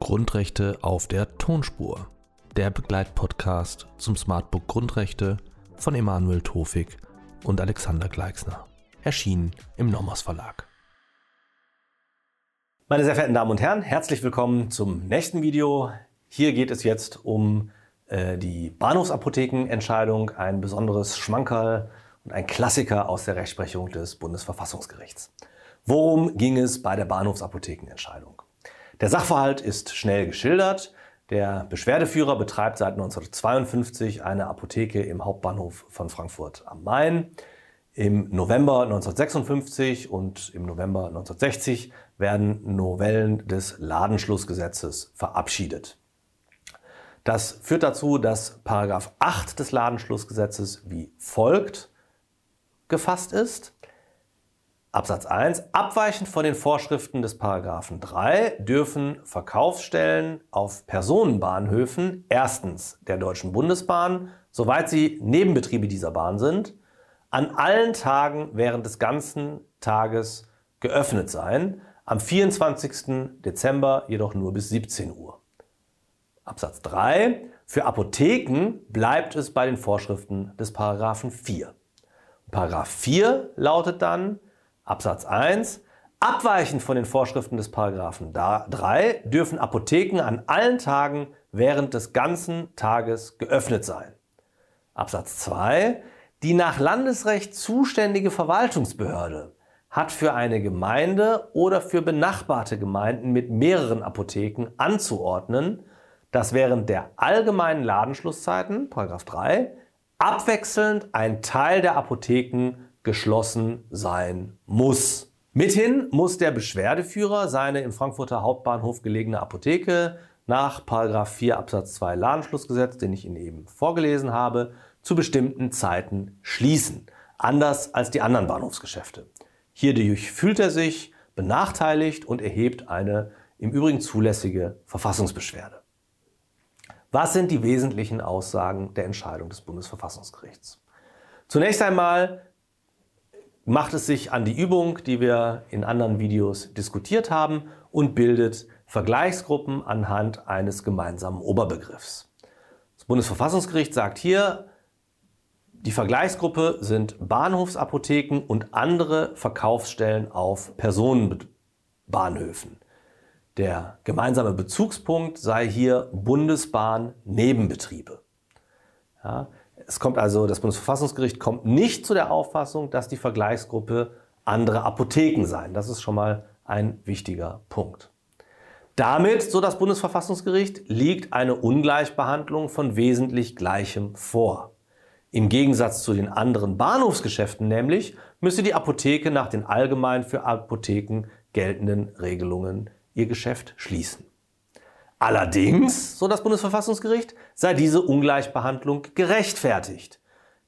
Grundrechte auf der Tonspur. Der Begleitpodcast zum Smartbook Grundrechte von Emanuel Tofik und Alexander Gleixner. Erschienen im Nomos Verlag. Meine sehr verehrten Damen und Herren, herzlich willkommen zum nächsten Video. Hier geht es jetzt um äh, die Bahnhofsapothekenentscheidung, ein besonderes Schmankerl ein Klassiker aus der Rechtsprechung des Bundesverfassungsgerichts. Worum ging es bei der Bahnhofsapothekenentscheidung? Der Sachverhalt ist schnell geschildert. Der Beschwerdeführer betreibt seit 1952 eine Apotheke im Hauptbahnhof von Frankfurt am Main. Im November 1956 und im November 1960 werden Novellen des Ladenschlussgesetzes verabschiedet. Das führt dazu, dass Paragraph 8 des Ladenschlussgesetzes wie folgt gefasst ist. Absatz 1. Abweichend von den Vorschriften des Paragraphen 3 dürfen Verkaufsstellen auf Personenbahnhöfen erstens der Deutschen Bundesbahn, soweit sie Nebenbetriebe dieser Bahn sind, an allen Tagen während des ganzen Tages geöffnet sein, am 24. Dezember jedoch nur bis 17 Uhr. Absatz 3. Für Apotheken bleibt es bei den Vorschriften des Paragraphen 4. Paragraph 4 lautet dann Absatz 1. Abweichend von den Vorschriften des Paragraphen 3 dürfen Apotheken an allen Tagen während des ganzen Tages geöffnet sein. Absatz 2. Die nach Landesrecht zuständige Verwaltungsbehörde hat für eine Gemeinde oder für benachbarte Gemeinden mit mehreren Apotheken anzuordnen, dass während der allgemeinen Ladenschlusszeiten, 3, abwechselnd ein Teil der Apotheken geschlossen sein muss. Mithin muss der Beschwerdeführer seine im Frankfurter Hauptbahnhof gelegene Apotheke nach 4 Absatz 2 Ladenschlussgesetz, den ich Ihnen eben vorgelesen habe, zu bestimmten Zeiten schließen. Anders als die anderen Bahnhofsgeschäfte. Hierdurch fühlt er sich benachteiligt und erhebt eine im Übrigen zulässige Verfassungsbeschwerde. Was sind die wesentlichen Aussagen der Entscheidung des Bundesverfassungsgerichts? Zunächst einmal macht es sich an die Übung, die wir in anderen Videos diskutiert haben und bildet Vergleichsgruppen anhand eines gemeinsamen Oberbegriffs. Das Bundesverfassungsgericht sagt hier, die Vergleichsgruppe sind Bahnhofsapotheken und andere Verkaufsstellen auf Personenbahnhöfen. Der gemeinsame Bezugspunkt sei hier Bundesbahn-Nebenbetriebe. Ja, es kommt also, das Bundesverfassungsgericht kommt nicht zu der Auffassung, dass die Vergleichsgruppe andere Apotheken seien. Das ist schon mal ein wichtiger Punkt. Damit, so das Bundesverfassungsgericht, liegt eine Ungleichbehandlung von wesentlich Gleichem vor. Im Gegensatz zu den anderen Bahnhofsgeschäften nämlich müsse die Apotheke nach den allgemein für Apotheken geltenden Regelungen ihr Geschäft schließen. Allerdings, so das Bundesverfassungsgericht, sei diese Ungleichbehandlung gerechtfertigt.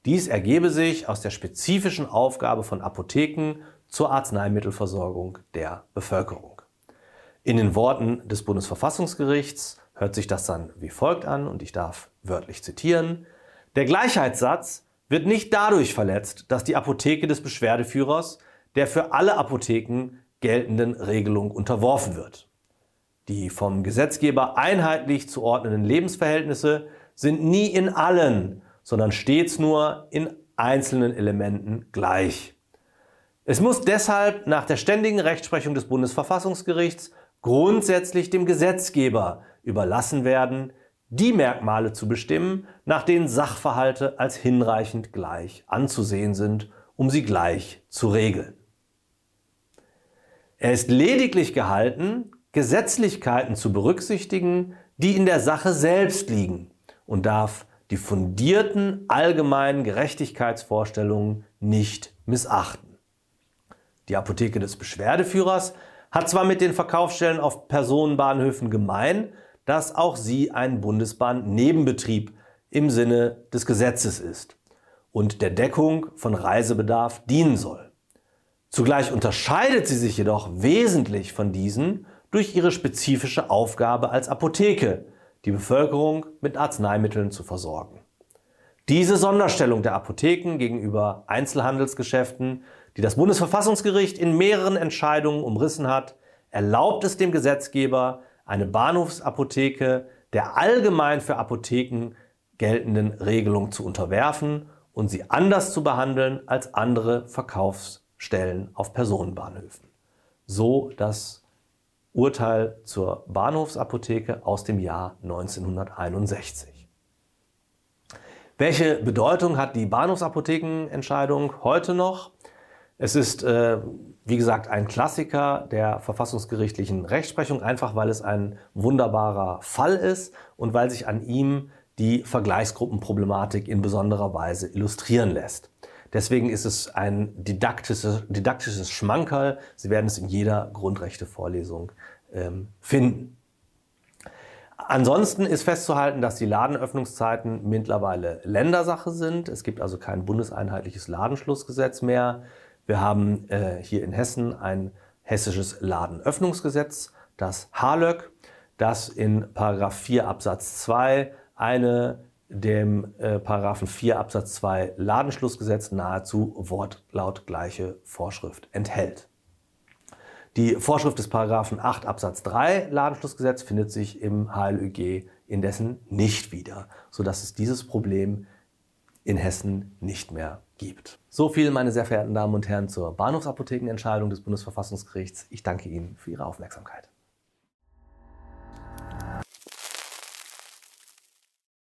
Dies ergebe sich aus der spezifischen Aufgabe von Apotheken zur Arzneimittelversorgung der Bevölkerung. In den Worten des Bundesverfassungsgerichts hört sich das dann wie folgt an und ich darf wörtlich zitieren. Der Gleichheitssatz wird nicht dadurch verletzt, dass die Apotheke des Beschwerdeführers der für alle Apotheken geltenden Regelung unterworfen wird. Die vom Gesetzgeber einheitlich zu ordnenden Lebensverhältnisse sind nie in allen, sondern stets nur in einzelnen Elementen gleich. Es muss deshalb nach der ständigen Rechtsprechung des Bundesverfassungsgerichts grundsätzlich dem Gesetzgeber überlassen werden, die Merkmale zu bestimmen, nach denen Sachverhalte als hinreichend gleich anzusehen sind, um sie gleich zu regeln. Er ist lediglich gehalten, Gesetzlichkeiten zu berücksichtigen, die in der Sache selbst liegen und darf die fundierten allgemeinen Gerechtigkeitsvorstellungen nicht missachten. Die Apotheke des Beschwerdeführers hat zwar mit den Verkaufsstellen auf Personenbahnhöfen gemein, dass auch sie ein Bundesbahn-Nebenbetrieb im Sinne des Gesetzes ist und der Deckung von Reisebedarf dienen soll. Zugleich unterscheidet sie sich jedoch wesentlich von diesen durch ihre spezifische Aufgabe als Apotheke, die Bevölkerung mit Arzneimitteln zu versorgen. Diese Sonderstellung der Apotheken gegenüber Einzelhandelsgeschäften, die das Bundesverfassungsgericht in mehreren Entscheidungen umrissen hat, erlaubt es dem Gesetzgeber, eine Bahnhofsapotheke der allgemein für Apotheken geltenden Regelung zu unterwerfen und sie anders zu behandeln als andere Verkaufsstellen auf Personenbahnhöfen. So das Urteil zur Bahnhofsapotheke aus dem Jahr 1961. Welche Bedeutung hat die Bahnhofsapothekenentscheidung heute noch? Es ist, äh, wie gesagt, ein Klassiker der verfassungsgerichtlichen Rechtsprechung, einfach weil es ein wunderbarer Fall ist und weil sich an ihm die Vergleichsgruppenproblematik in besonderer Weise illustrieren lässt. Deswegen ist es ein didaktisches, didaktisches Schmankerl. Sie werden es in jeder Grundrechtevorlesung ähm, finden. Ansonsten ist festzuhalten, dass die Ladenöffnungszeiten mittlerweile Ländersache sind. Es gibt also kein bundeseinheitliches Ladenschlussgesetz mehr. Wir haben äh, hier in Hessen ein hessisches Ladenöffnungsgesetz, das HALÖG, das in 4 Absatz 2 eine dem äh, Paragraphen 4 Absatz 2 Ladenschlussgesetz nahezu wortlautgleiche Vorschrift enthält. Die Vorschrift des Paragraphen 8 Absatz 3 Ladenschlussgesetz findet sich im HLÜG indessen nicht wieder, sodass es dieses Problem in Hessen nicht mehr gibt. So viel, meine sehr verehrten Damen und Herren, zur Bahnhofsapothekenentscheidung des Bundesverfassungsgerichts. Ich danke Ihnen für Ihre Aufmerksamkeit.